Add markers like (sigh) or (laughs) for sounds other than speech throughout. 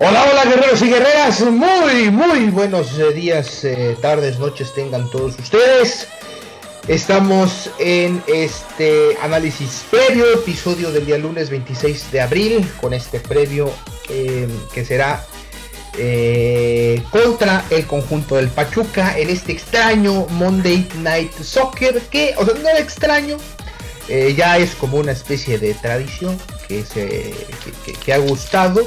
Hola, hola guerreros y guerreras, muy, muy buenos eh, días, eh, tardes, noches tengan todos ustedes. Estamos en este análisis previo, episodio del día lunes 26 de abril, con este previo eh, que será contra el conjunto del Pachuca en este extraño Monday Night Soccer, que, o sea, no era extraño, ya es como una especie de tradición que, se, que ha gustado.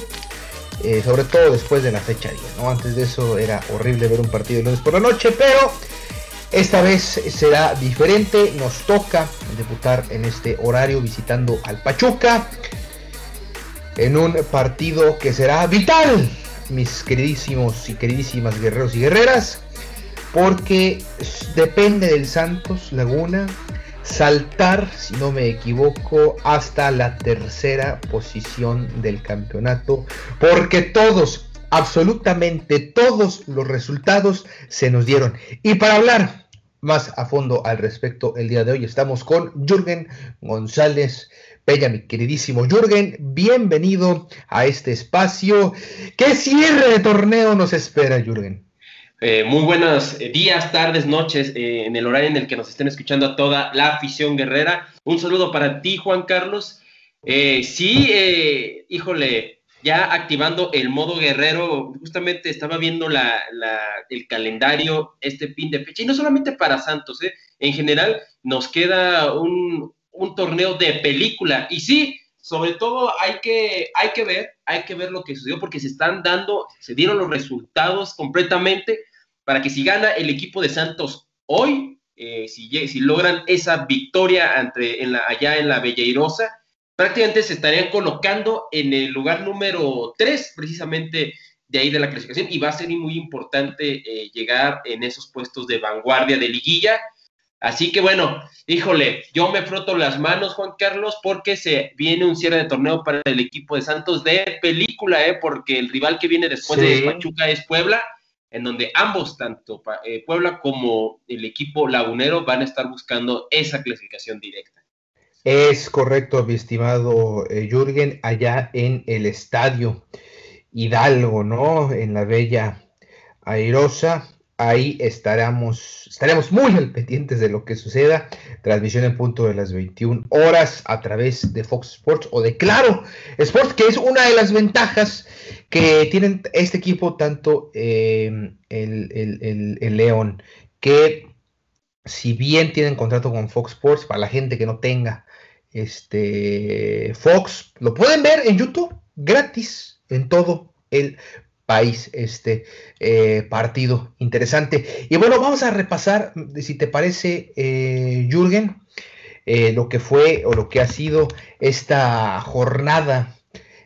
Eh, sobre todo después de la fecha 10, ¿no? Antes de eso era horrible ver un partido el lunes por la noche, pero esta vez será diferente, nos toca debutar en este horario visitando al Pachuca en un partido que será vital, mis queridísimos y queridísimas guerreros y guerreras, porque depende del Santos Laguna saltar, si no me equivoco, hasta la tercera posición del campeonato, porque todos, absolutamente todos los resultados se nos dieron. Y para hablar más a fondo al respecto el día de hoy, estamos con Jürgen González. Peña, mi queridísimo Jürgen, bienvenido a este espacio. ¿Qué cierre de torneo nos espera, Jürgen? Eh, muy buenos eh, días, tardes, noches, eh, en el horario en el que nos estén escuchando a toda la afición guerrera. Un saludo para ti, Juan Carlos. sí, híjole, ya activando el modo guerrero, justamente estaba viendo el calendario este fin de fecha, y no solamente para Santos, en general nos queda un, un torneo de película. Y sí, sobre todo hay que, hay que ver, hay que ver lo que sucedió porque se están dando, se dieron los resultados completamente para que si gana el equipo de Santos hoy, eh, si, si, logran esa victoria entre, en la, allá en la Belleirosa, prácticamente se estarían colocando en el lugar número 3, precisamente de ahí de la clasificación, y va a ser muy importante eh, llegar en esos puestos de vanguardia de liguilla. Así que bueno, híjole, yo me froto las manos, Juan Carlos, porque se viene un cierre de torneo para el equipo de Santos de película, ¿eh? porque el rival que viene después de Pachuca es Puebla en donde ambos, tanto eh, Puebla como el equipo lagunero, van a estar buscando esa clasificación directa. Es correcto, mi estimado eh, Jürgen, allá en el estadio Hidalgo, ¿no? En la bella Airosa ahí estaremos, estaremos muy al pendientes de lo que suceda. Transmisión en punto de las 21 horas a través de Fox Sports o de Claro Sports, que es una de las ventajas que tienen este equipo, tanto em, el, el, León, que si bien tienen contrato con Fox Sports, para la gente que no tenga este Fox, lo pueden ver en YouTube gratis en todo el país este eh, partido interesante. Y bueno, vamos a repasar, si te parece, eh, Jürgen, eh, lo que fue o lo que ha sido esta jornada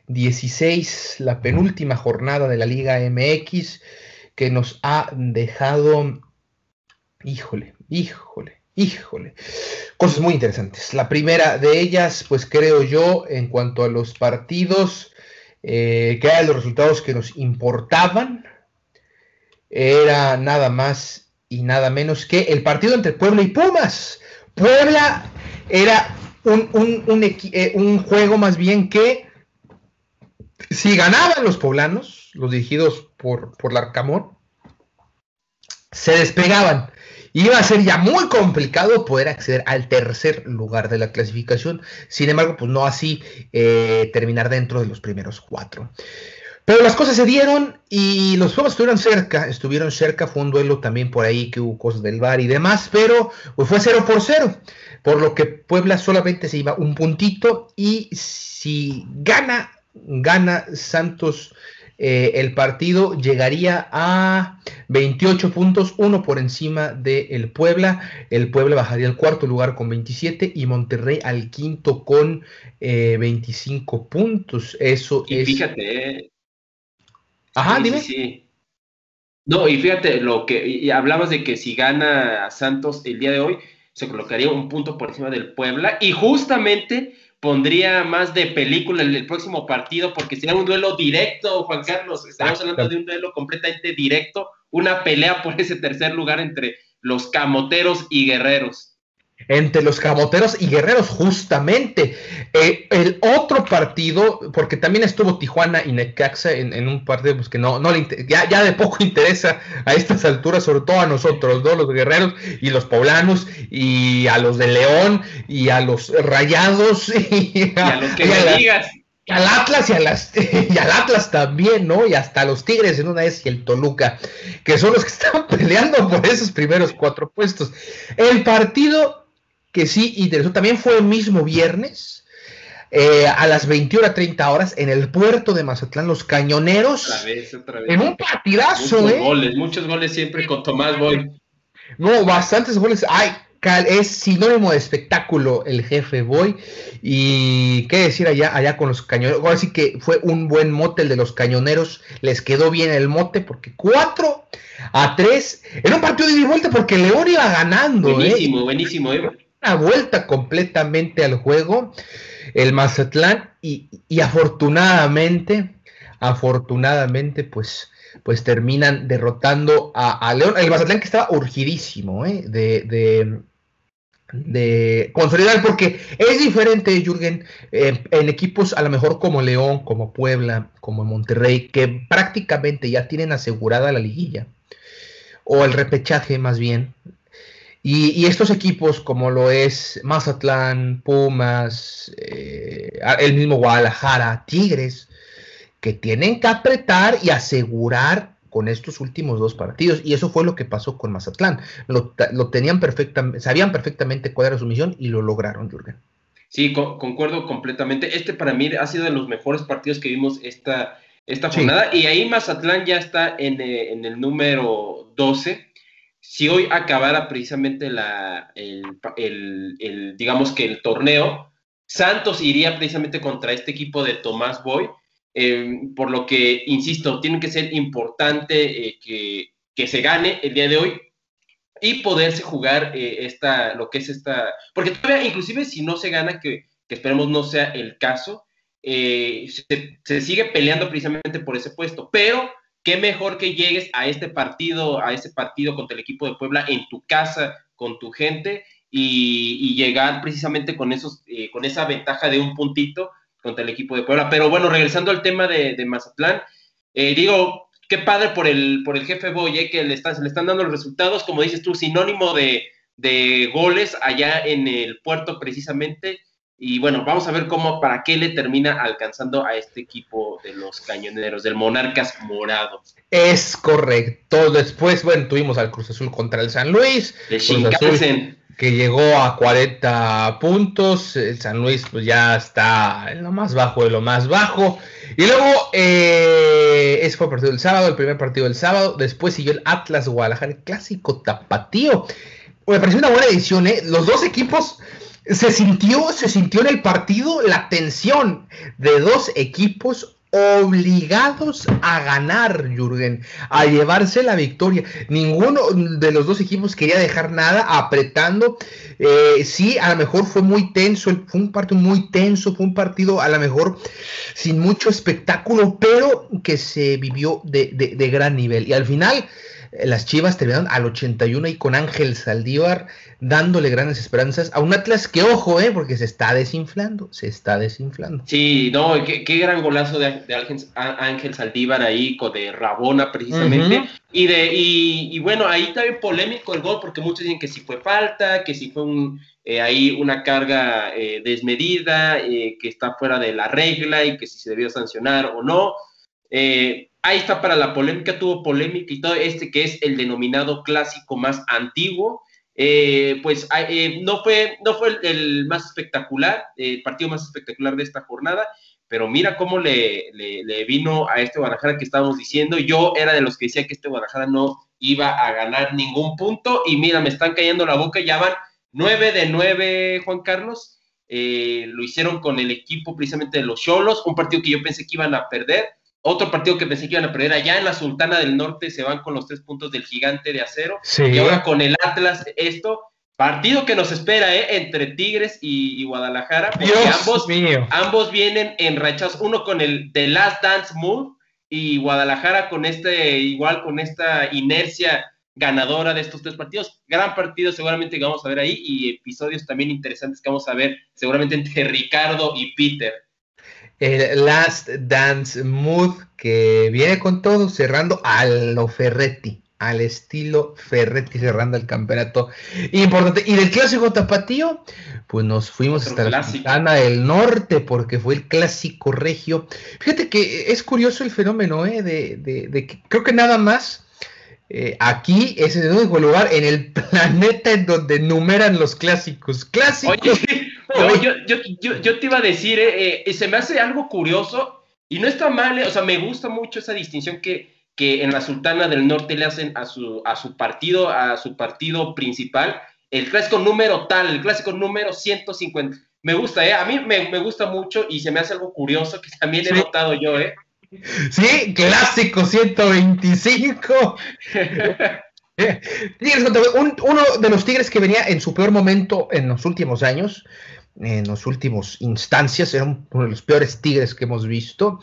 16, la penúltima jornada de la Liga MX, que nos ha dejado, híjole, híjole, híjole, cosas muy interesantes. La primera de ellas, pues creo yo, en cuanto a los partidos, eh, que eran los resultados que nos importaban, era nada más y nada menos que el partido entre Puebla y Pumas. Puebla era un, eh, un, juego más bien que si ganaban los poblanos, los dirigidos por, por Larcamón, se despegaban. Iba a ser ya muy complicado poder acceder al tercer lugar de la clasificación. Sin embargo, pues no así eh, terminar dentro de los primeros cuatro. Pero las cosas se dieron y los juegos estuvieron cerca, estuvieron cerca, fue un duelo también por ahí que hubo cosas del bar y demás, pero pues fue 0 por 0, por lo que Puebla solamente se iba un puntito y si gana, gana Santos eh, el partido llegaría a 28 puntos, uno por encima del Puebla. El Puebla bajaría al cuarto lugar con 27 y Monterrey al quinto con 25 eh, puntos. Eso y es. Fíjate. Ajá, dime. Sí, No, y fíjate, lo que y hablabas de que si gana Santos el día de hoy, se colocaría un punto por encima del Puebla. Y justamente pondría más de película en el próximo partido porque sería un duelo directo, Juan Carlos. Estamos hablando de un duelo completamente directo, una pelea por ese tercer lugar entre los camoteros y guerreros entre los camoteros y guerreros, justamente. Eh, el otro partido, porque también estuvo Tijuana y Necaxa en, un partido pues, que no, no le ya, ya de poco (laughs) interesa a estas alturas, sobre todo a nosotros, ¿no? los guerreros y los poblanos, y a los de León, y a los rayados, (laughs) y a, los que me digas. Y al Atlas y, a las, (laughs) y al Atlas también, ¿no? Y hasta los Tigres en una vez y el Toluca, que son los que están peleando por esos primeros cuatro puestos. El partido que sí interesó. También fue el mismo viernes, eh, a las 21 30 horas, en el puerto de Mazatlán, los cañoneros. Otra vez, otra vez. En un partidazo, muchos ¿eh? goles, muchos goles siempre con Tomás Boy. No, bastantes goles. Ay, es sinónimo de espectáculo el jefe Boy. Y qué decir allá, allá con los cañoneros. Ahora sí que fue un buen mote el de los cañoneros. Les quedó bien el mote porque 4 a 3 era un partido de ida y vuelta porque León iba ganando. ¿eh? Buenísimo, buenísimo. ¿Eh? vuelta completamente al juego el Mazatlán y, afortunadamente, afortunadamente, pues, pues terminan derrotando a, León. El Mazatlán que estaba urgidísimo ¿eh? de, de, de, consolidar, porque es diferente, Jürgen, en equipos a lo mejor como León, como Puebla, como Monterrey, que prácticamente ya tienen asegurada la liguilla, o el repechaje más bien, y, estos equipos como lo es Mazatlán, Pumas, eh, el mismo Guadalajara, Tigres, que tienen que apretar y asegurar con estos últimos dos partidos. Y eso fue lo que pasó con Mazatlán. Lo, tenían perfectamente, sabían perfectamente cuál era su misión y lo lograron, Jürgen. Sí, concuerdo completamente. Este para mí ha sido de los mejores partidos que vimos esta, esta jornada. Y ahí Mazatlán ya está en, eh, en el número 12 si hoy acabara precisamente la, el, digamos que el torneo, Santos iría precisamente contra este equipo de Tomás Boy, eh, por lo que, insisto, tiene que ser importante eh, que, se gane el día de hoy y poderse jugar eh, esta, lo que es esta, porque todavía, inclusive si no se gana, que, esperemos no sea el caso, se, se sigue peleando precisamente por ese puesto, pero qué mejor que llegues a este partido, a ese partido contra el equipo de Puebla en tu casa, con tu gente, y, llegar precisamente con, esos, eh, con esa ventaja de un puntito contra el equipo de Puebla. Pero bueno, regresando al tema de, Mazatlán, eh, digo, qué padre por el, por el jefe Boye que le, está, le están dando los resultados, como dices tú, sinónimo de, de goles allá en el puerto precisamente. Y bueno, vamos a ver cómo, para qué le termina alcanzando a este equipo de los cañoneros, del Monarcas Morado. Es correcto. Después, bueno, tuvimos al Cruz Azul contra el San Luis. De que llegó a 40 puntos. El San Luis, pues ya está en lo más bajo de lo más bajo. Y luego, eh, ese fue el partido del sábado, el primer partido del sábado. Después siguió el Atlas Guadalajara, el clásico tapatío. Me pareció una buena edición, ¿eh? Los dos equipos se sintió, se sintió en el partido la tensión de dos equipos obligados a ganar, Jürgen, a llevarse la victoria. Ninguno de los dos equipos quería dejar nada, apretando. Eh, sí, a lo mejor fue muy tenso, fue un partido muy tenso, fue un partido a lo mejor sin mucho espectáculo, pero que se vivió de, de gran nivel. Y al final las Chivas terminaron al 81 y con Ángel Saldívar dándole grandes esperanzas a un Atlas que, ojo, eh, porque se está desinflando, se está desinflando. Sí, no, qué, gran golazo de, Ángel, Saldívar ahí, con de Rabona precisamente. Y de y, bueno, ahí también polémico el gol, porque muchos dicen que si fue falta, que si fue un, eh, ahí una carga eh, desmedida, eh, que está fuera de la regla y que si se debió sancionar o no. Ahí está para la polémica, tuvo polémica y todo este que es el denominado clásico más antiguo. pues no fue, no fue el, más espectacular, el partido más espectacular de esta jornada, pero mira cómo le, le, vino a este Guadalajara que estábamos diciendo. Yo era de los que decía que este Guadalajara no iba a ganar ningún punto y mira, me están cayendo la boca, ya van 9 de 9, Juan Carlos. Eh, lo hicieron con el equipo precisamente de los Cholos, un partido que yo pensé que iban a perder. Otro partido que pensé que iban a perder allá en la Sultana del Norte se van con los tres puntos del gigante de acero. Y ahora con el Atlas, esto, partido que nos espera ¿eh? entre Tigres y, Guadalajara, porque ambos, ambos vienen en rechazos, uno con el The Last Dance Move y Guadalajara con este, igual con esta inercia ganadora de estos tres partidos. Gran partido seguramente que vamos a ver ahí y episodios también interesantes que vamos a ver seguramente entre Ricardo y Peter. El Last Dance Mood que viene con todo cerrando a lo Ferretti, al estilo Ferretti cerrando el campeonato importante. Y del clásico tapatío, pues nos fuimos hasta la Sultana del Norte porque fue el clásico regio. Fíjate que es curioso el fenómeno, ¿eh? de, de que creo que nada más eh, aquí es el único lugar en el (laughs) planeta en donde numeran los clásicos. Clásicos. Oye, yo, te iba a decir, eh, eh, se me hace algo curioso y no está mal, o sea, me gusta mucho esa distinción que, que en la Sultana del Norte le hacen a su, a su partido, a su partido principal, el clásico número tal, el clásico número 150. Me gusta, ¿eh? A mí me, gusta mucho y se me hace algo curioso que también he notado yo, ¿eh? Sí, clásico 125. (laughs) uno de los Tigres que venía en su peor momento en los últimos años, en los últimos instancias, era uno de los peores Tigres que hemos visto.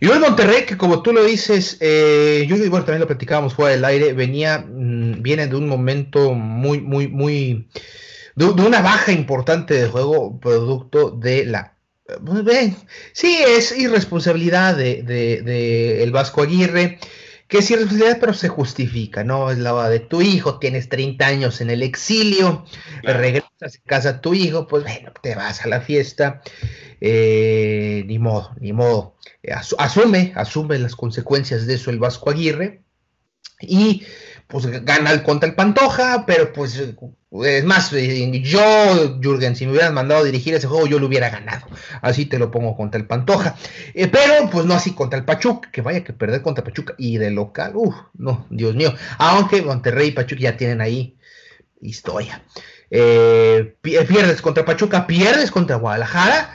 Y hoy Monterrey, que como tú lo dices, eh, yo bueno, también lo platicábamos fuera del aire, venía, mm, viene de un momento muy, muy, muy, de una baja importante de juego, producto de la pues bien, sí, es irresponsabilidad de, de, el Vasco Aguirre, que es irresponsabilidad, pero se justifica, ¿no? Es la de tu hijo, tienes 30 años en el exilio, regresas a casa tu hijo, pues bueno, te vas a la fiesta, eh, ni modo, ni modo. Asume, asume las consecuencias de eso el Vasco Aguirre, y pues gana contra el Pantoja, pero pues es más, eh, yo, Jürgen, si me hubieran mandado a dirigir ese juego, yo lo hubiera ganado. Así te lo pongo contra el Pantoja. Eh, pero pues no así contra el Pachuca, que vaya que perder contra Pachuca y de local, uff, no, Dios mío. Aunque Monterrey y Pachuca ya tienen ahí historia. Eh, pierdes contra Pachuca, pierdes contra Guadalajara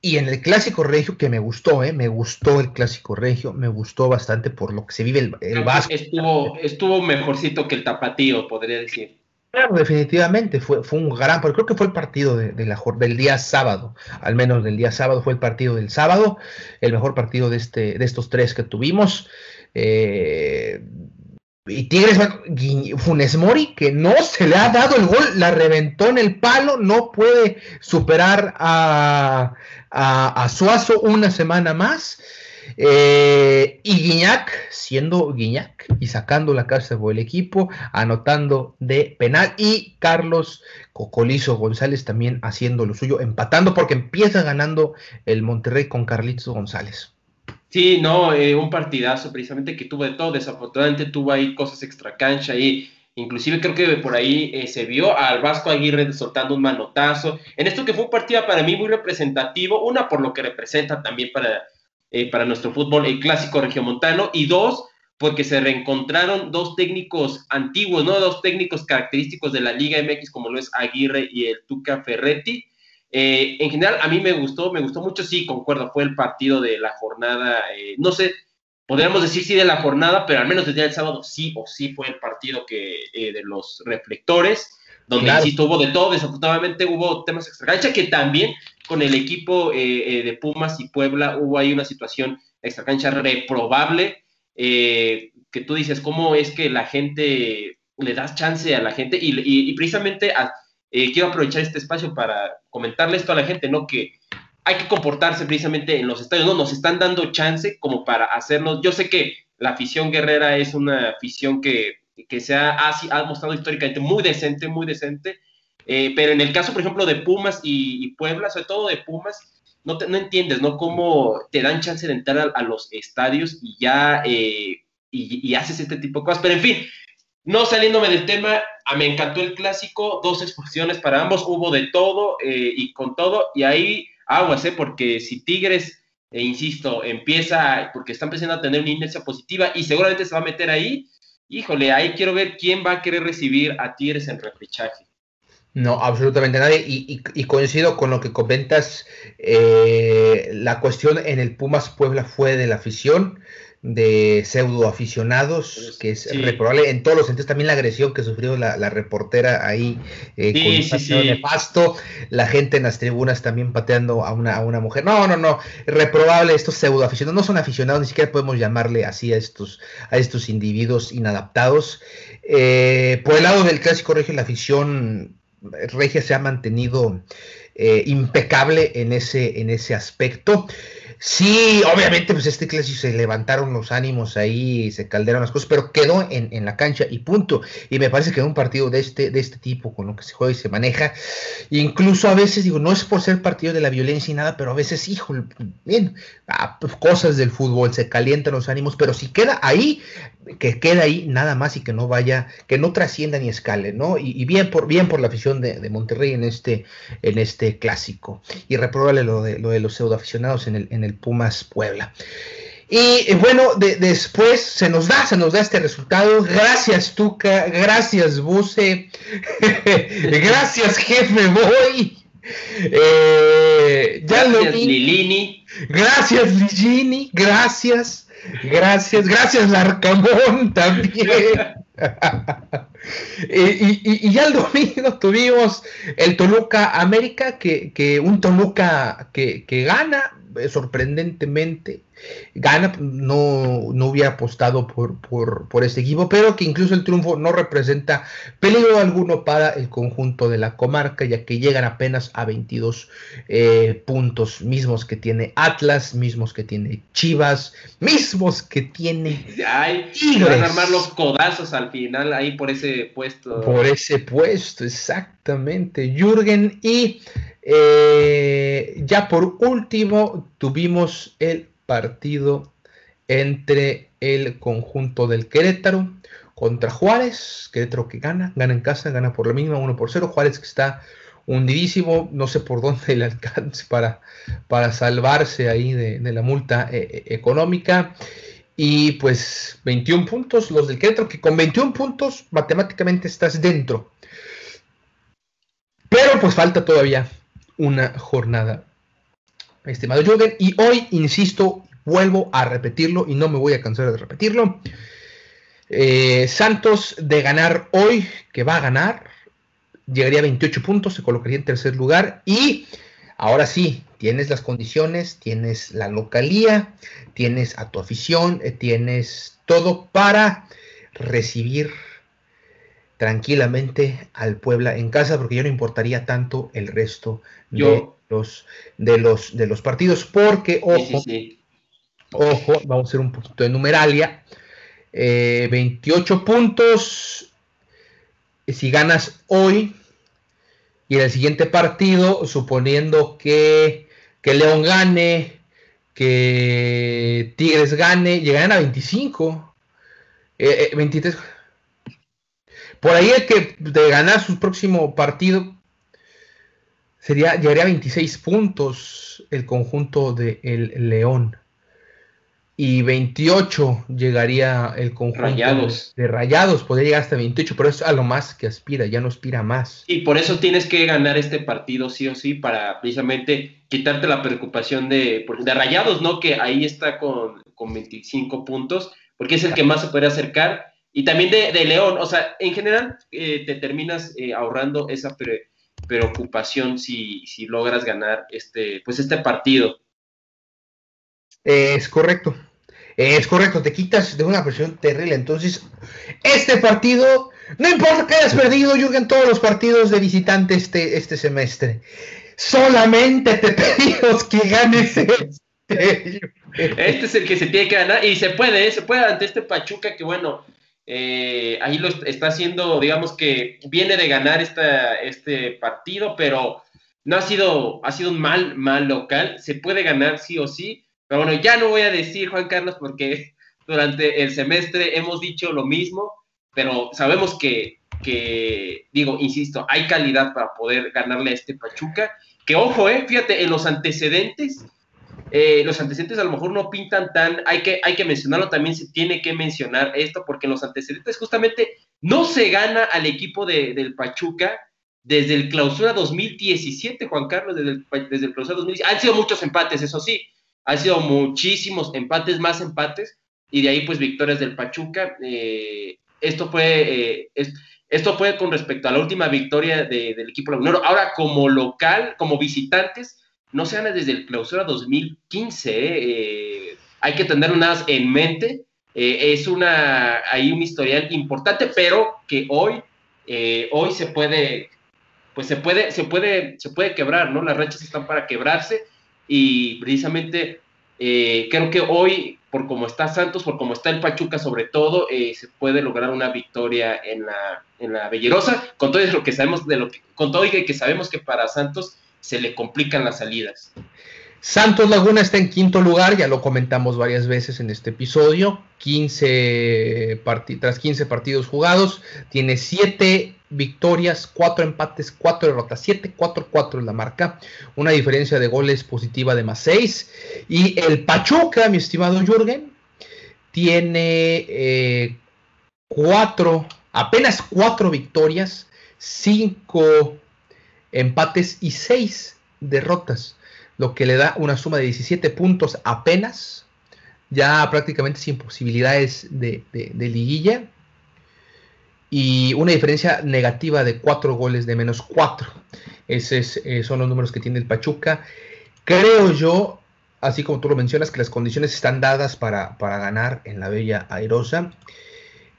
y en el clásico regio, que me gustó, ¿eh? me gustó el clásico regio, me gustó bastante por lo que se vive el, el Vasco. Estuvo, estuvo mejorcito que el tapatío, podría decir. Claro, definitivamente fue, fue un gran, porque creo que fue el partido de, la, del día sábado, al menos del día sábado fue el partido del sábado, el mejor partido de, este, de estos tres que tuvimos. Eh, y Tigres, Funes Mori, que no se le ha dado el gol, la reventó en el palo, no puede superar a, a, Suazo una semana más. Eh, y Guiñac, siendo Guiñac y sacando la casa por el equipo, anotando de penal. Y Carlos Cocolizo González también haciendo lo suyo, empatando porque empieza ganando el Monterrey con Carlitos González. Sí, no, eh, un partidazo precisamente que tuvo de todo. Desafortunadamente tuvo ahí cosas extra cancha y inclusive creo que por ahí eh, se vio al Vasco Aguirre soltando un manotazo. En esto que fue un partido para mí muy representativo, una por lo que representa también para, eh, para nuestro fútbol el clásico regiomontano y dos porque se reencontraron dos técnicos antiguos, ¿no? Dos técnicos característicos de la Liga MX como lo es Aguirre y el Tuca Ferretti eh, en general, a mí me gustó, me gustó mucho, sí, concuerdo, fue el partido de la jornada, eh, no sé, podríamos decir sí de la jornada, pero al menos desde el sábado sí o sí fue el partido que eh, de los reflectores, donde sí tuvo de todo, desafortunadamente hubo temas extra que también con el equipo de Pumas y Puebla hubo ahí una situación extra cancha reprobable, que que tú dices, cómo es que la gente, le das chance a la gente y, precisamente eh, quiero aprovechar este espacio para comentarle esto a la gente, ¿no? Que hay que comportarse precisamente en los estadios, ¿no? Nos están dando chance como para hacerlo. Yo sé que la afición guerrera es una afición que, se ha, ha, mostrado históricamente muy decente, muy decente, eh, pero en el caso, por ejemplo, de Pumas y, Puebla, sobre todo de Pumas, no, no, entiendes, ¿no? Cómo te dan chance de entrar a, los estadios y ya, eh, y, haces este tipo de cosas, pero en fin, no saliéndome del tema, ah, me encantó el clásico, dos expulsiones para ambos, hubo de todo eh, y con todo, y ahí aguas, ¿eh? Porque si Tigres e insisto, empieza, porque está empezando a tener una inercia positiva y seguramente se va a meter ahí. Híjole, ahí quiero ver quién va a querer recibir a Tigres en repechaje. No, absolutamente nadie. Y, coincido con lo que comentas. Eh, la cuestión en el Pumas Puebla fue de la afición de pseudo aficionados, que es reprobable en todos los sentidos. También la agresión que sufrió la, reportera ahí eh, con sí, pasto, la gente en las tribunas también pateando a una, a una mujer. No, no, no, reprobable estos pseudo aficionados, no son aficionados, ni siquiera podemos llamarle así a estos, a estos individuos inadaptados. Eh, por el lado del clásico regio, la afición regia se ha mantenido eh, impecable en ese, en ese aspecto. Sí, obviamente, pues este clásico se levantaron los ánimos ahí, se caldearon las cosas, pero quedó en, la cancha y punto. Y me parece que un partido de este, de este tipo, con lo que se juega y se maneja, incluso a veces, digo, no es por ser partido de la violencia y nada, pero a veces, hijo, bien, ah, pues, cosas del fútbol, se calientan los ánimos, pero si queda ahí, que queda ahí nada más y que no vaya, que no trascienda ni escale, ¿no? Y, bien por bien por la afición de, Monterrey en este, en este clásico. Y reprobable lo de, lo de los pseudoaficionados en el, en el Pumas Puebla. Y bueno, después se nos da, se nos da este resultado. Gracias, Tuca. Gracias, Buse. (laughs) gracias, jefe Boy. Eh, ya gracias, Lilini. Gracias, Lilini. Gracias. Gracias, gracias Larcamón también. (laughs) y, ya el domingo tuvimos el Toluca América, que, que un Toluca que, que gana eh, sorprendentemente gana, no, no hubiera apostado por, por, por, este equipo, pero que incluso el triunfo no representa peligro alguno para el conjunto de la comarca, ya que llegan apenas a 22 eh, puntos, mismos que tiene Atlas, mismos que tiene Chivas, mismos que tiene Ay, Van a armar los codazos al final ahí por ese puesto. Por ese puesto, exactamente. Jürgen y eh, ya por último tuvimos el partido entre el conjunto del Querétaro contra Juárez. Querétaro que gana, gana en casa, gana por la misma, 1 por 0. Juárez que está hundidísimo, no sé por dónde le (laughs) alcance para, para salvarse ahí de, la multa eh, eh, económica. Y pues 21 puntos, los del Querétaro, que con 21 puntos matemáticamente estás dentro. Pero pues falta todavía una jornada estimado Jürgen. Y hoy, insisto, vuelvo a repetirlo y no me voy a cansar de repetirlo. Eh, Santos de ganar hoy, que va a ganar, llegaría a 28 puntos, se colocaría en tercer lugar y ahora sí, tienes las condiciones, tienes la localía, tienes a tu afición, eh, tienes todo para recibir tranquilamente al Puebla en casa, porque yo no importaría tanto el resto de los, de los, de los partidos, porque, ojo, ojo, vamos a hacer un poquito de numeralia. 28 eh, puntos si ganas hoy y en el siguiente partido, suponiendo que, que León gane, que Tigres gane, llegarán a 25. 23. Eh, eh, Por ahí el que de ganar su próximo partido sería, llegaría a 26 puntos el conjunto de el León. Y 28 llegaría el conjunto de Rayados, podría llegar hasta 28, pero es a lo más que aspira, ya no aspira más. Y por eso tienes que ganar este partido sí o sí, para precisamente quitarte la preocupación de, de Rayados, ¿no? Que ahí está con, con 25 puntos, porque es el que más se puede acercar. Y también de, de León, o sea, en general eh, te terminas eh, ahorrando esa preocupación si, si logras ganar este, pues este partido. Es correcto. Es correcto, te quitas de una presión terrible. Entonces, este partido, no importa que hayas perdido, Jürgen, todos los partidos de visitante este, este semestre. Solamente te (laughs) pedimos que ganes este. Este es el que se tiene que ganar y se puede, ¿eh? se puede ante este Pachuca que bueno, eh, ahí lo está haciendo, digamos que viene de ganar esta, este partido, pero no ha sido, ha sido un mal, mal local, se puede ganar sí o sí, pero bueno, ya no voy a decir, Juan Carlos, porque (laughs) durante el semestre hemos dicho lo mismo, pero sabemos que, que digo, insisto, hay calidad para poder ganarle a este Pachuca, que ojo, eh, fíjate, en los antecedentes, eh, los antecedentes a lo mejor no pintan tan, hay que, hay que mencionarlo también, se tiene que mencionar esto, porque los antecedentes justamente no se gana al equipo de, del Pachuca desde el clausura 2017, Juan Carlos, desde el, desde el clausura 2017. Han sido muchos empates, eso sí, han sido muchísimos empates, más empates, y de ahí pues victorias del Pachuca. Eh, esto fue... Eh, esto fue con respecto a la última victoria del equipo lagunero. Ahora, como local, como visitantes, no se gana desde el clausura 2015. ¿eh? Eh, hay que tenerlo nada en mente. Eh, es una, hay un historial importante, pero que hoy, hoy se puede, pues se puede, se puede, se puede quebrar, ¿no? Las rachas están para quebrarse y precisamente creo que hoy, por cómo está Santos, por cómo está el Pachuca sobre todo, se puede lograr una victoria en la, en la Bellerosa, con todo lo que sabemos de lo que, con todo y que sabemos que para Santos se le complican las salidas. Santos Laguna está en quinto lugar, ya lo comentamos varias veces en este episodio, 15 tras 15 partidos jugados, tiene 7 victorias, 4 empates, 4 derrotas, 7-4-4 es la marca, una diferencia de goles positiva de más 6. Y el Pachuca, mi estimado Jürgen, tiene 4, eh, apenas 4 victorias, 5 empates y 6 derrotas, lo que le da una suma de 17 puntos apenas, ya prácticamente sin posibilidades de, liguilla, y una diferencia negativa de 4 goles de menos 4. Esos eh, son los números que tiene el Pachuca. Creo yo, así como tú lo mencionas, que las condiciones están dadas para, ganar en la Bella Airosa.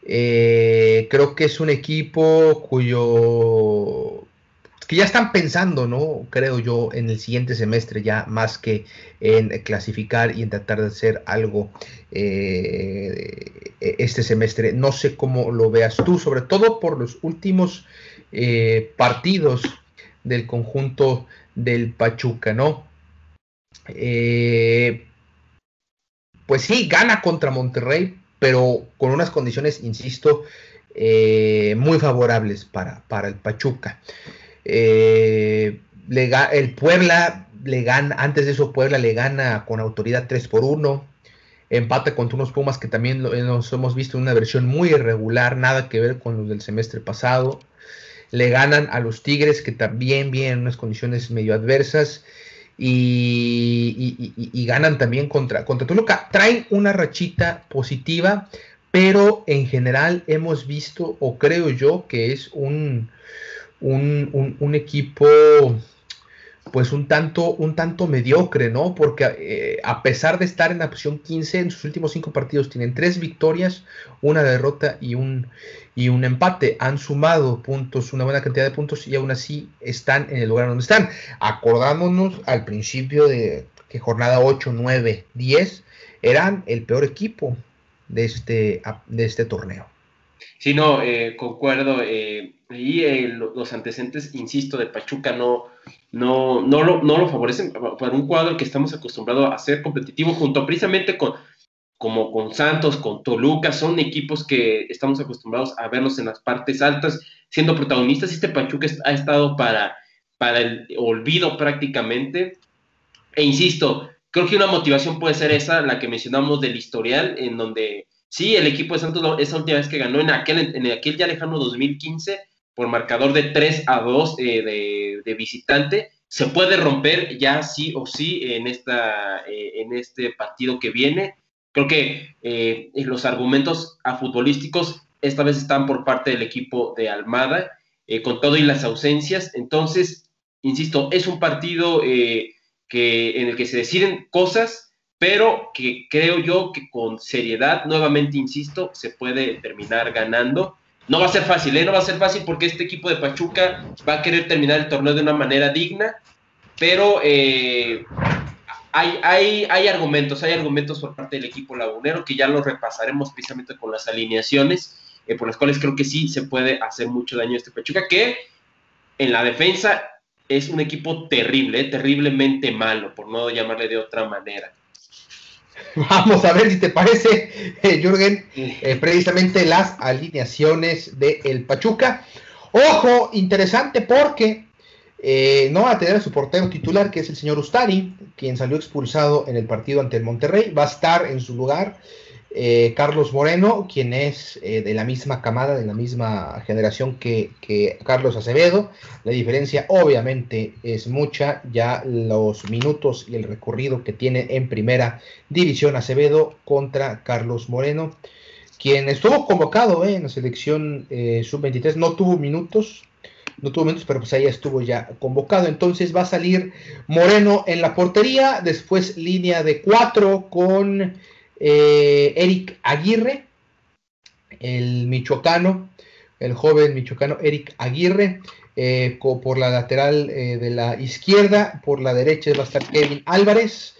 Eh, creo que es un equipo cuyo que ya están pensando, ¿no? Creo yo, en el siguiente semestre ya más que en clasificar y en tratar de hacer algo eh, este semestre. No sé cómo lo veas tú, sobre todo por los últimos eh, partidos del conjunto del Pachuca, ¿no? Eh, pues sí, gana contra Monterrey, pero con unas condiciones, insisto, muy favorables para, para el Pachuca. Eh, el Puebla le gana, antes de eso Puebla le gana con autoridad 3 por 1. Empata contra unos Pumas que también nos hemos visto en una versión muy irregular, nada que ver con los del semestre pasado. Le ganan a los Tigres que también vienen en unas condiciones medio adversas. Y, ganan también contra, contra Toluca. Traen una rachita positiva, pero en general hemos visto, o creo yo, que es un, un, equipo pues un tanto, un tanto mediocre, ¿no? Porque eh, a pesar de estar en la posición 15, en sus últimos cinco partidos tienen tres victorias, una derrota y un, y un empate. Han sumado puntos, una buena cantidad de puntos y aún así están en el lugar donde están. Acordámonos al principio de que jornada 8, 9, 10 eran el peor equipo de este, de este torneo. Sí, no, eh, concuerdo. Eh, y eh, los antecedentes, insisto, de Pachuca no, no, no, lo, no lo favorecen para un cuadro que estamos acostumbrados a ser competitivo, junto precisamente con, como con Santos, con Toluca, son equipos que estamos acostumbrados a verlos en las partes altas, siendo protagonistas. Este Pachuca ha estado para, para el olvido prácticamente. E insisto, creo que una motivación puede ser esa, la que mencionamos del historial, en donde Sí, el equipo de Santos, esa última vez que ganó en aquel, en aquel ya lejano 2015, por marcador de 3 a 2 eh, de, visitante, se puede romper ya sí o sí en, esta, eh, en este partido que viene. Creo que eh, los argumentos a futbolísticos esta vez están por parte del equipo de Almada, con todo y las ausencias. Entonces, insisto, es un partido que, en el que se deciden cosas pero que creo yo que con seriedad, nuevamente insisto, se puede terminar ganando. No va a ser fácil, ¿eh? no va a ser fácil porque este equipo de Pachuca va a querer terminar el torneo de una manera digna, pero eh, hay, hay, hay, argumentos, hay argumentos por parte del equipo lagunero que ya lo repasaremos precisamente con las alineaciones, eh, por las cuales creo que sí se puede hacer mucho daño a este Pachuca, que en la defensa es un equipo terrible, terriblemente malo, por no llamarle de otra manera. (laughs) Vamos a ver si te parece, eh, Jürgen, eh, precisamente las alineaciones de el Pachuca. Ojo, interesante porque eh, no va a tener a su portero titular, que es el señor Ustari, quien salió expulsado en el partido ante el Monterrey. Va a estar en su lugar eh, Carlos Moreno, quien es eh, de la misma camada, de la misma generación que, Carlos Acevedo. La diferencia obviamente es mucha, ya los minutos y el recorrido que tiene en primera división Acevedo contra Carlos Moreno, quien estuvo convocado eh, en la selección sub-23, no tuvo minutos, no tuvo minutos, pero pues ahí estuvo ya convocado. Entonces va a salir Moreno en la portería, después línea de cuatro con eh, Eric Aguirre, el michoacano, el joven michoacano Eric Aguirre, eh, por la lateral eh, de la izquierda, por la derecha va a estar Kevin Álvarez,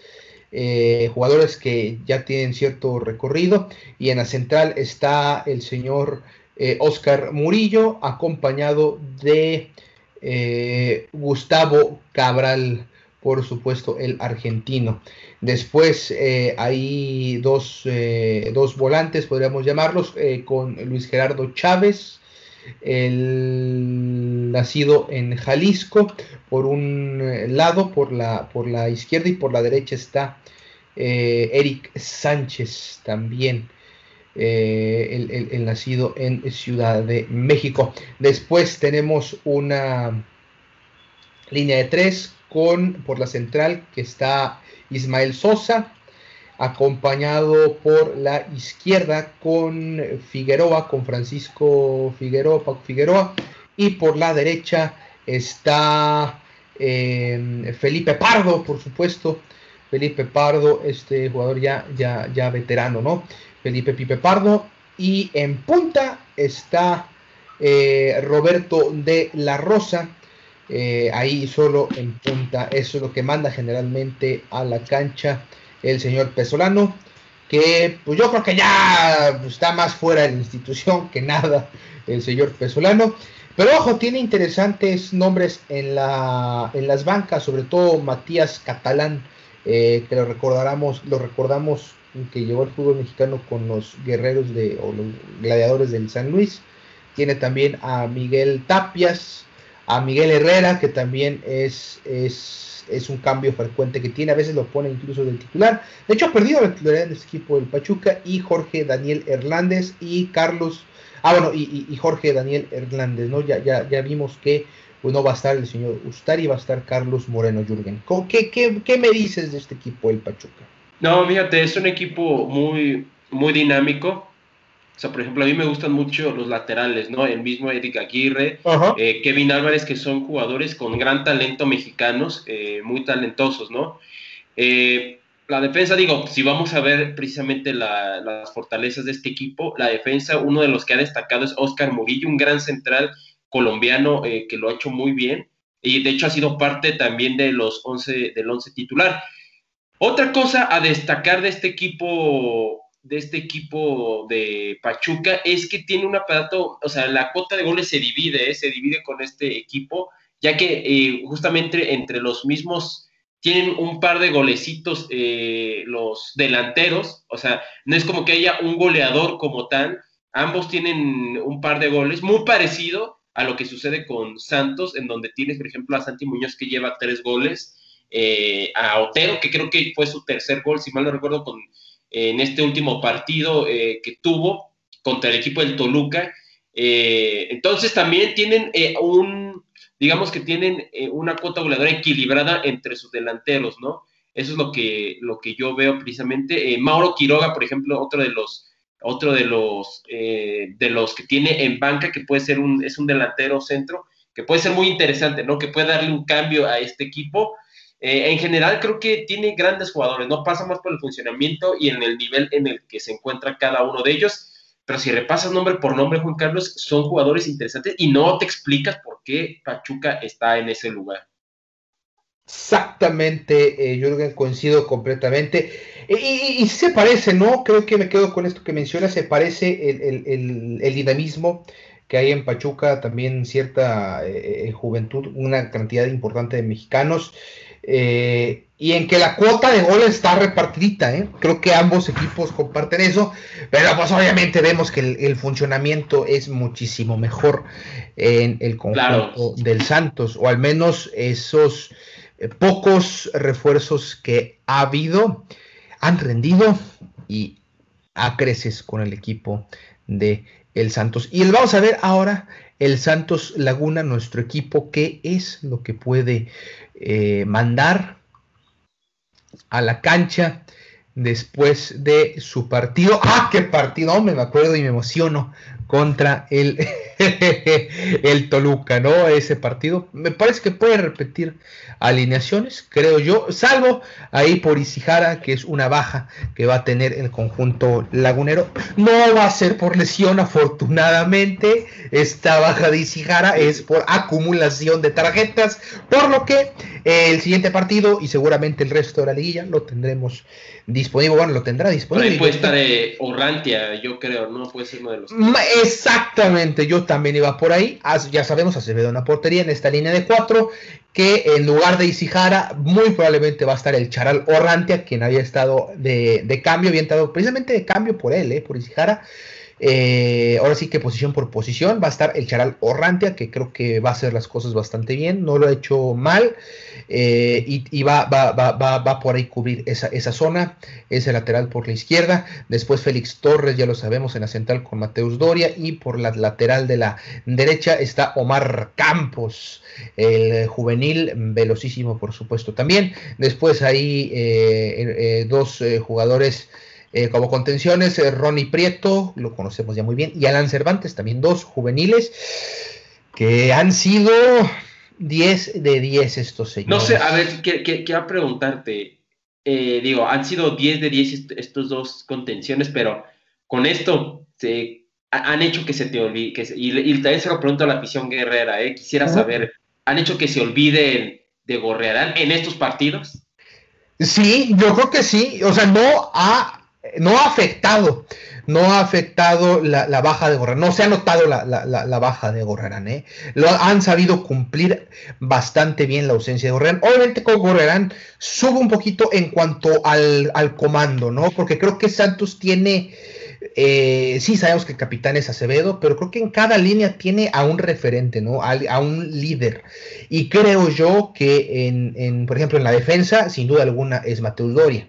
jugadores que ya tienen cierto recorrido, y en la central está el señor Oscar Murillo, acompañado de Gustavo Cabral por supuesto el argentino. Después eh, hay dos, eh, dos, volantes, podríamos llamarlos, eh, con Luis Gerardo Chávez, el nacido en Jalisco, por un lado, por la, por la izquierda y por la derecha está Eric Sánchez también. El, el nacido en Ciudad de México. Después tenemos una línea de tres con por la central que está Ismael Sosa, acompañado por la izquierda con Figueroa, con Francisco Figueroa, Paco Figueroa, y por la derecha está em, Felipe Pardo, por supuesto, Felipe Pardo, este jugador ya, ya, ya veterano, ¿no? Felipe Pipe Pardo, y en punta está eh, Roberto de la Rosa, eh, ahí solo en punta. Eso es lo que manda generalmente a la cancha el señor Pesolano, que pues yo creo que ya está más fuera de la institución que nada el señor Pesolano. Pero ojo, tiene interesantes nombres en, la, en las bancas, sobre todo Matías Catalán, eh, que lo recordaremos, lo recordamos que llegó al fútbol mexicano con los guerreros de, o los gladiadores del San Luis. Tiene también a Miguel Tapias, a Miguel Herrera, que también es, es, es, un cambio frecuente que tiene, a veces lo pone incluso del titular. De hecho, ha perdido la titularidad en este equipo del Pachuca y Jorge Daniel Hernández y Carlos, ah, bueno, y, Jorge Daniel Hernández, ¿no? Ya, ya, ya vimos que pues, no va a estar el señor Ustari, va a estar Carlos Moreno Jürgen. ¿Qué, qué, qué me dices de este equipo del Pachuca? No, fíjate, es un equipo muy, muy dinámico o sea, por ejemplo, a mí me gustan mucho los laterales, ¿no? El mismo Eric Aguirre, eh, Kevin Álvarez, que son jugadores con gran talento mexicanos, eh, muy talentosos, ¿no? Eh, la defensa, digo, si vamos a ver precisamente las fortalezas de este equipo, la defensa, uno de los que ha destacado es Oscar Murillo, un gran central colombiano que lo ha hecho muy bien y de hecho ha sido parte también de los 11, del 11 titular. Otra cosa a destacar de este equipo de este equipo de Pachuca es que tiene un aparato, o sea, la cuota de goles se divide, ¿eh? se divide con este equipo, ya que eh, justamente entre los mismos tienen un par de golecitos eh, los delanteros, o sea, no es como que haya un goleador como tal, ambos tienen un par de goles, muy parecido a lo que sucede con Santos, en donde tienes, por ejemplo, a Santi Muñoz que lleva tres goles, a Otero, que creo que fue su tercer gol, si mal no recuerdo, con en este último partido eh, que tuvo contra el equipo del Toluca. Eh, entonces también tienen eh, un, digamos que tienen una cuota goleadora equilibrada entre sus delanteros, ¿no? Eso es lo que, lo que yo veo precisamente. Mauro Quiroga, por ejemplo, otro de los, otro de los, de los que tiene en banca, que puede ser un, es un delantero centro, que puede ser muy interesante, ¿no? Que puede darle un cambio a este equipo. Eh, en general creo que tiene grandes jugadores, no pasa más por el funcionamiento y en el nivel en el que se encuentra cada uno de ellos. Pero si repasas nombre por nombre, Juan Carlos, son jugadores interesantes y no te explicas por qué Pachuca está en ese lugar. Exactamente, eh, Jürgen, coincido completamente. Y, se parece, ¿no? Creo que me quedo con esto que mencionas, se parece el, dinamismo que hay en Pachuca, también cierta eh, juventud, una cantidad importante de mexicanos. Eh, y en que la cuota de goles está repartidita, ¿eh? creo que ambos equipos comparten eso, pero pues obviamente vemos que el, funcionamiento es muchísimo mejor en el conjunto del Santos, o al menos esos eh, pocos refuerzos que ha habido han rendido y a creces con el equipo de el Santos. Y vamos a ver ahora el Santos Laguna, nuestro equipo, qué es lo que puede eh, mandar a la cancha después de su partido. ¡Ah, qué partido! me acuerdo y me emociono contra el, (laughs) el Toluca, ¿no? Ese partido. Me parece que puede repetir alineaciones, creo yo, salvo ahí por Isijara, que es una baja que va a tener el conjunto lagunero. No va a ser por lesión, afortunadamente. Esta baja de Isijara es por acumulación de tarjetas, por lo que el siguiente partido y seguramente el resto de la liguilla lo tendremos disponible. Bueno, lo tendrá disponible. puede estar de Orrantia, yo creo, ¿no? Puede ser uno de los. Exactamente, yo también iba por ahí. Ya sabemos, Acevedo una portería en esta línea de cuatro que en lugar de Isijara, muy probablemente va a estar el Charal Orrantia, quien había estado de, de cambio, había estado precisamente de cambio por él, eh, por Isijara. Eh, ahora sí que posición por posición va a estar el Charal Orrantia, que creo que va a hacer las cosas bastante bien, no lo ha hecho mal eh, y, va, va, va, va, por ahí cubrir esa, esa zona, ese lateral por la izquierda. Después Félix Torres, ya lo sabemos, en la central con Mateus Doria y por la lateral de la derecha está Omar Campos, el juvenil, velocísimo por supuesto también. Después ahí eh, dos jugadores eh, como contenciones, eh, Ronnie Prieto, lo conocemos ya muy bien, y Alan Cervantes, también dos juveniles que han sido 10 de 10 estos señores. No sé, a ver, quiero preguntarte, eh, digo, han sido 10 de 10 estos dos contenciones, pero con esto se han hecho que se te olvide, y, también se lo pregunto a la afición guerrera, quisiera saber, ¿han hecho que se olviden de Gorrearán en estos partidos? Sí, yo creo que sí, o sea, no ha no ha afectado, no ha afectado la, baja de Gorrerán, no se ha notado la, baja de Gorrerán, ¿eh? Lo han sabido cumplir bastante bien la ausencia de Gorrerán. Obviamente con Gorrerán sube un poquito en cuanto al, comando, ¿no? Porque creo que Santos tiene, eh, sí sabemos que el capitán es Acevedo, pero creo que en cada línea tiene a un referente, ¿no? A, un líder. Y creo yo que, en, por ejemplo, en la defensa, sin duda alguna, es Mateus Doria.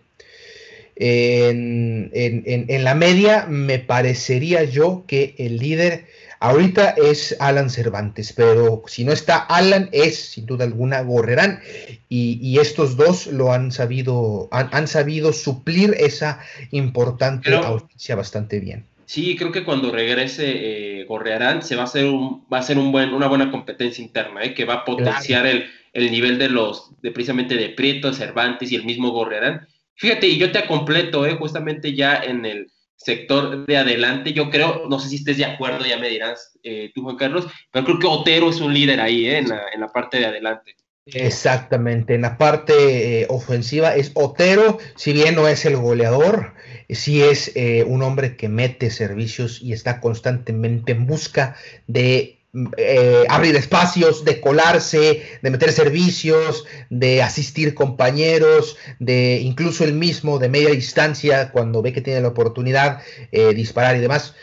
En, en, la media me parecería yo que el líder ahorita es Alan Cervantes, pero si no está Alan es sin duda alguna Gorrerán. Y, estos dos lo han sabido, han, sabido suplir esa importante ausencia bastante bien. Sí, creo que cuando regrese eh, Gorrearán se va a hacer un, va a ser un buen, una buena competencia interna, eh, que va a potenciar el, el, nivel de los, de precisamente de Prieto, Cervantes y el mismo Gorrearán Fíjate, y yo te completo, eh, justamente ya en el sector de adelante, yo creo, no sé si estés de acuerdo, ya me dirás eh, tú, Juan Carlos, pero creo que Otero es un líder ahí, eh, en, la, parte de adelante. Exactamente, en la parte ofensiva es Otero, si bien no es el goleador, sí es un hombre que mete servicios y está constantemente en busca de eh, abrir espacios, de colarse, de meter servicios, de asistir compañeros, de incluso el mismo de media distancia cuando ve que tiene la oportunidad, eh, disparar y demás.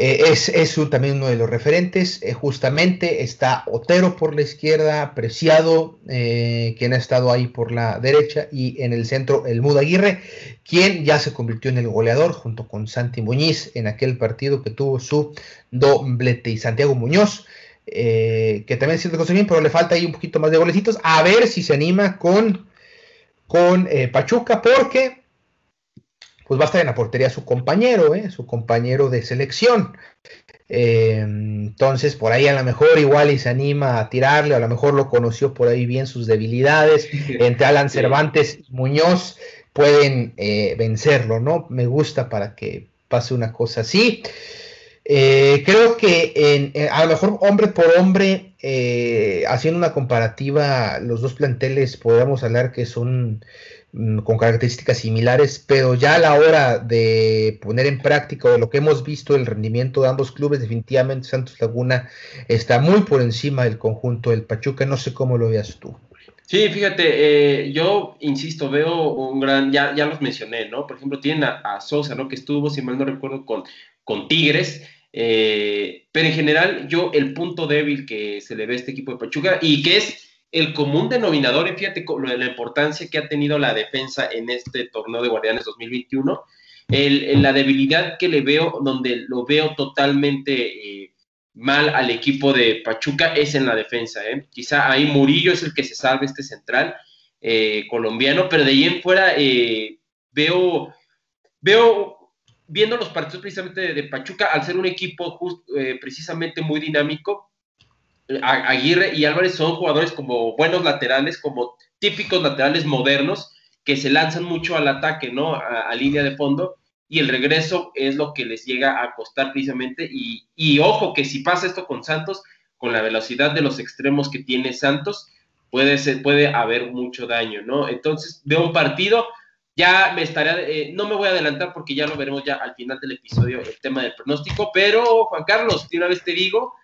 Eh, es, también uno de los referentes. Eh, justamente está Otero por la izquierda, Preciado, eh, quien ha estado ahí por la derecha, y en el centro el Muda Aguirre, quien ya se convirtió en el goleador junto con Santi Muñiz en aquel partido que tuvo su doblete. Y Santiago Muñoz, que también siente cosas bien, pero le falta ahí un poquito más de golecitos. A ver si se anima con, con Pachuca, porque pues va a estar en la portería su compañero, ¿eh? su compañero de selección. Eh, entonces, por ahí a lo mejor igual y se anima a tirarle, a lo mejor lo conoció por ahí bien sus debilidades. Entre Alan Cervantes y Muñoz pueden eh, vencerlo, ¿no? Me gusta para que pase una cosa así. Eh, creo que en, a lo mejor hombre por hombre, haciendo una comparativa, los dos planteles podríamos hablar que son con características similares, pero ya a la hora de poner en práctica de lo que hemos visto, el rendimiento de ambos clubes, definitivamente Santos Laguna está muy por encima del conjunto del Pachuca. No sé cómo lo veas tú. Sí, fíjate, eh, yo insisto, veo un gran, ya, ya los mencioné, ¿no? Por ejemplo, tienen a, Sosa, ¿no? Que estuvo, si mal no recuerdo, con, con Tigres. Eh, pero en general, yo el punto débil que se le ve a este equipo de Pachuca y que es el común denominador, fíjate la importancia que ha tenido la defensa en este torneo de Guardianes 2021, el, la debilidad que le veo, donde lo veo totalmente eh, mal al equipo de Pachuca, es en la defensa. ¿eh? Quizá ahí Murillo es el que se salve este central eh, colombiano, pero de ahí en fuera veo, veo, viendo los partidos precisamente de, Pachuca, al ser un equipo precisamente muy dinámico, Aguirre y Álvarez son jugadores como buenos laterales, como típicos laterales modernos, que se lanzan mucho al ataque, ¿no? A, línea de fondo, y el regreso es lo que les llega a costar precisamente. Y, ojo que si pasa esto con Santos, con la velocidad de los extremos que tiene Santos, puede, ser, puede haber mucho daño, ¿no? Entonces veo un partido, ya me estaré, eh, no me voy a adelantar porque ya lo veremos ya al final del episodio, el tema del pronóstico, pero Juan Carlos, de una vez te digo,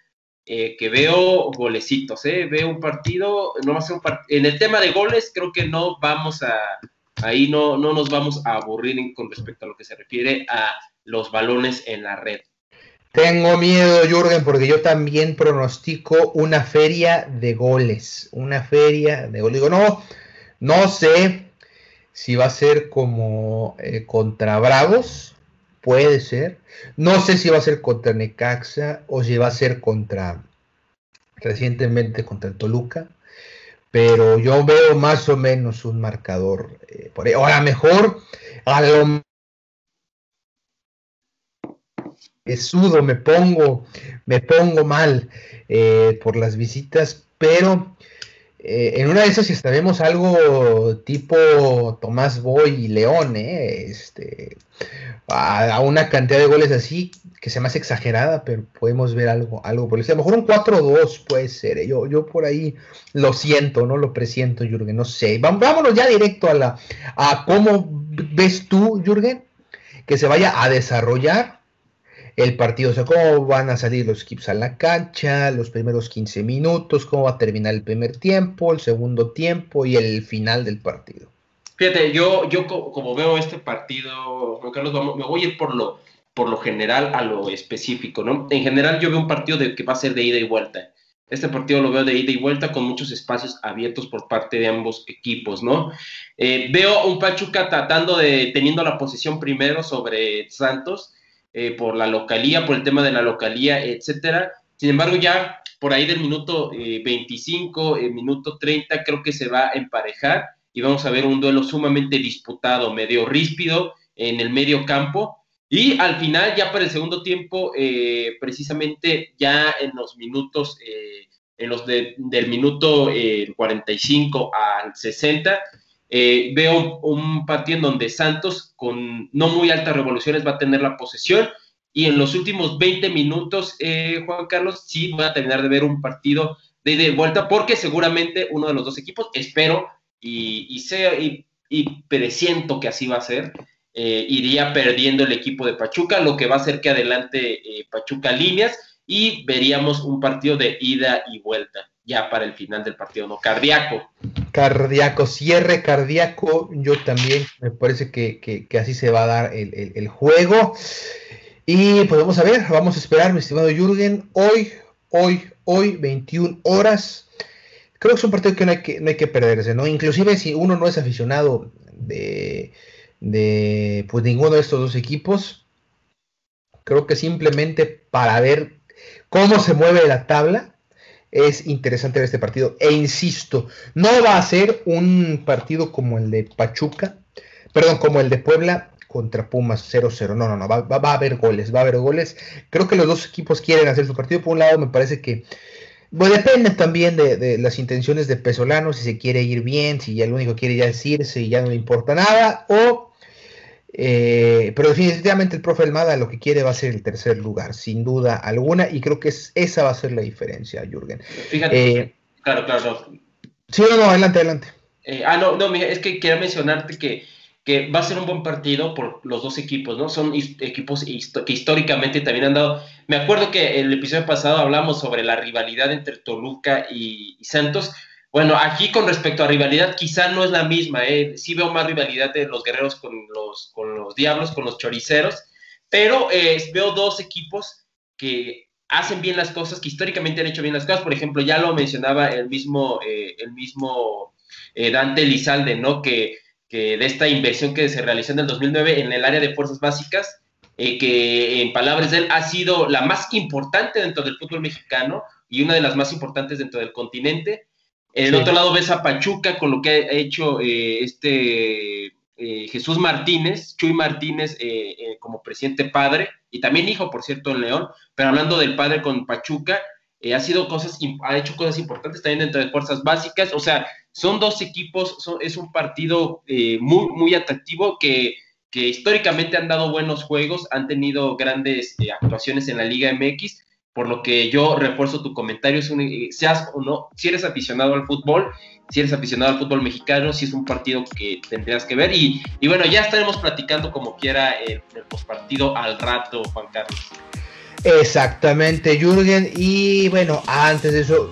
eh, que veo golecitos, ¿eh? veo un partido, no va a ser un en el tema de goles creo que no vamos a, ahí no, no nos vamos a aburrir con respecto a lo que se refiere a los balones en la red. Tengo miedo, Jürgen, porque yo también pronostico una feria de goles, una feria de goles. Digo, no, no sé si va a ser como eh, contra Bravos, Puede ser. No sé si va a ser contra Necaxa o si va a ser contra recientemente contra el Toluca. Pero yo veo más o menos un marcador eh, por ahí. Ahora mejor a lo sudo, me pongo, me pongo mal eh, por las visitas, pero eh, en una de esas estaremos algo tipo Tomás Boy y León, ¿eh? este, a, una cantidad de goles así que sea más exagerada, pero podemos ver algo, algo por eso. A lo mejor un 4-2 puede ser. ¿eh? Yo, yo por ahí lo siento, no lo presiento, Jürgen. No sé. Vámonos ya directo a la a cómo ves tú, Jürgen, que se vaya a desarrollar el partido, o sea, cómo van a salir los equipos a la cancha, los primeros 15 minutos, cómo va a terminar el primer tiempo, el segundo tiempo y el final del partido. Fíjate, yo, yo como veo este partido, Juan Carlos, me voy a ir por lo, por lo general a lo específico, ¿no? En general yo veo un partido de, que va a ser de ida y vuelta. Este partido lo veo de ida y vuelta con muchos espacios abiertos por parte de ambos equipos, ¿no? Eh, veo un Pachuca tratando de, teniendo la posición primero sobre Santos, eh, por la localía, por el tema de la localía, etcétera. Sin embargo, ya por ahí del minuto 25, eh, minuto 30, creo que se va a emparejar y vamos a ver un duelo sumamente disputado, medio ríspido en el medio campo. Y al final, ya para el segundo tiempo, eh, precisamente ya en los minutos, en los del minuto 45 al 60, eh, veo un, partido en donde Santos, con no muy altas revoluciones, va a tener la posesión. Y en los últimos 20 minutos, eh, Juan Carlos, sí voy a terminar de ver un partido de de vuelta, porque seguramente uno de los dos equipos, espero y, sea, y, presiento que así va a ser, eh, iría perdiendo el equipo de Pachuca, lo que va a hacer que adelante Pachuca líneas y veríamos un partido de ida y vuelta ya para el final del partido, ¿no? Cardíaco. Cardíaco, cierre cardíaco, yo también me parece que, así se va a dar el, juego. Y pues vamos a ver, vamos a esperar, mi estimado Jürgen, hoy, hoy, hoy, 21 horas. Creo que es un partido que no hay que, no hay que perderse, ¿no? Inclusive si uno no es aficionado de, de pues ninguno de estos dos equipos, creo que simplemente para ver cómo se mueve la tabla, es interesante ver este partido. E insisto, no va a ser un partido como el de Pachuca, perdón, como el de Puebla, contra Pumas 0-0. No, no, no, va, va, a haber goles, va a haber goles. Creo que los dos equipos quieren hacer su partido. Por un lado, me parece que bueno, depende también de, las intenciones de Pesolano, si se quiere ir bien, si ya lo único que quiere ya decirse y ya no le importa nada, o... Eh, pero definitivamente el profe Almada lo que quiere va a ser el tercer lugar, sin duda alguna, y creo que es, esa va a ser la diferencia, Jürgen. Fíjate, eh, claro, claro. Sí, no, no, adelante, adelante. Eh, ah, no, no, es que quería mencionarte que que va a ser un buen partido por los dos equipos, ¿no? Son equipos que históricamente también han dado... Me acuerdo que el episodio pasado hablamos sobre la rivalidad entre Toluca y, Santos. Bueno, aquí con respecto a rivalidad quizá no es la misma, ¿eh? Sí veo más rivalidad de los guerreros con los, con los diablos, con los choriceros, pero eh, veo dos equipos que hacen bien las cosas, que históricamente han hecho bien las cosas. Por ejemplo, ya lo mencionaba el mismo, eh, el mismo eh, Dante Lizalde, ¿no? Que de esta inversión que se realizó en el 2009 en el área de fuerzas básicas, eh, que en palabras de él ha sido la más importante dentro del fútbol mexicano y una de las más importantes dentro del continente. En el otro lado ves a Pachuca con lo que ha hecho eh, este eh, Jesús Martínez, Chuy Martínez como presidente padre y también hijo, por cierto, en León, pero hablando del padre con Pachuca, ha sido cosas, ha hecho cosas importantes también dentro de fuerzas básicas, o sea, son dos equipos, es un partido eh, muy, muy atractivo que, históricamente han dado buenos juegos, han tenido grandes eh, actuaciones en la Liga MX, por lo que yo refuerzo tu comentario, eh, si eres aficionado al fútbol, si eres aficionado al fútbol mexicano, si es un partido que tendrías que ver. Y, bueno, ya estaremos platicando como quiera el, el postpartido al rato, Juan Carlos. Exactamente, Jürgen. Y bueno, antes de eso,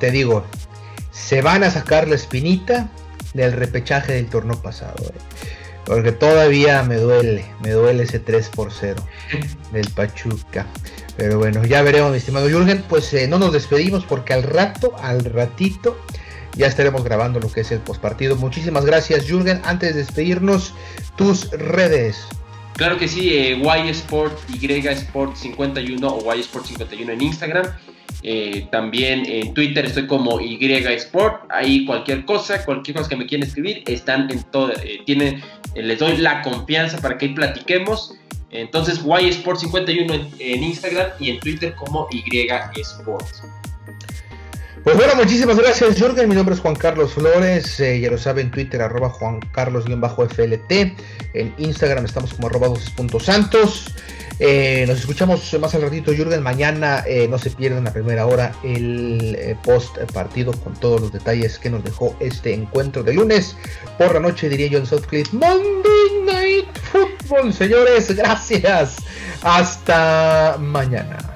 te digo, se van a sacar la espinita del repechaje del torneo pasado. Eh. Porque todavía me duele, me duele ese 3 por 0 del Pachuca. Pero bueno, ya veremos, mi estimado Jürgen. Pues eh, no nos despedimos porque al rato, al ratito, ya estaremos grabando lo que es el postpartido. Muchísimas gracias, Jürgen. Antes de despedirnos, tus redes. Claro que sí, eh, Y Sport, Y Sport 51 o Y Sport 51 en Instagram. Eh, también en Twitter estoy como Y Sport. Ahí cualquier cosa, cualquier cosa que me quieran escribir, están en todo. Eh, tienen, eh, les doy la confianza para que ahí platiquemos. Entonces, Y Sport 51 en, Instagram y en Twitter como Y Sport. Pues bueno, muchísimas gracias, Jorgen. Mi nombre es Juan Carlos Flores. ya lo saben, Twitter, arroba Juan Carlos-FLT. En Instagram estamos como arroba santos. Eh, nos escuchamos más al ratito, Jürgen. Mañana eh, no se pierdan la primera hora el eh, post partido con todos los detalles que nos dejó este encuentro de lunes por la noche, diría John Southcliffe. Monday Night Football, señores. Gracias. Hasta mañana.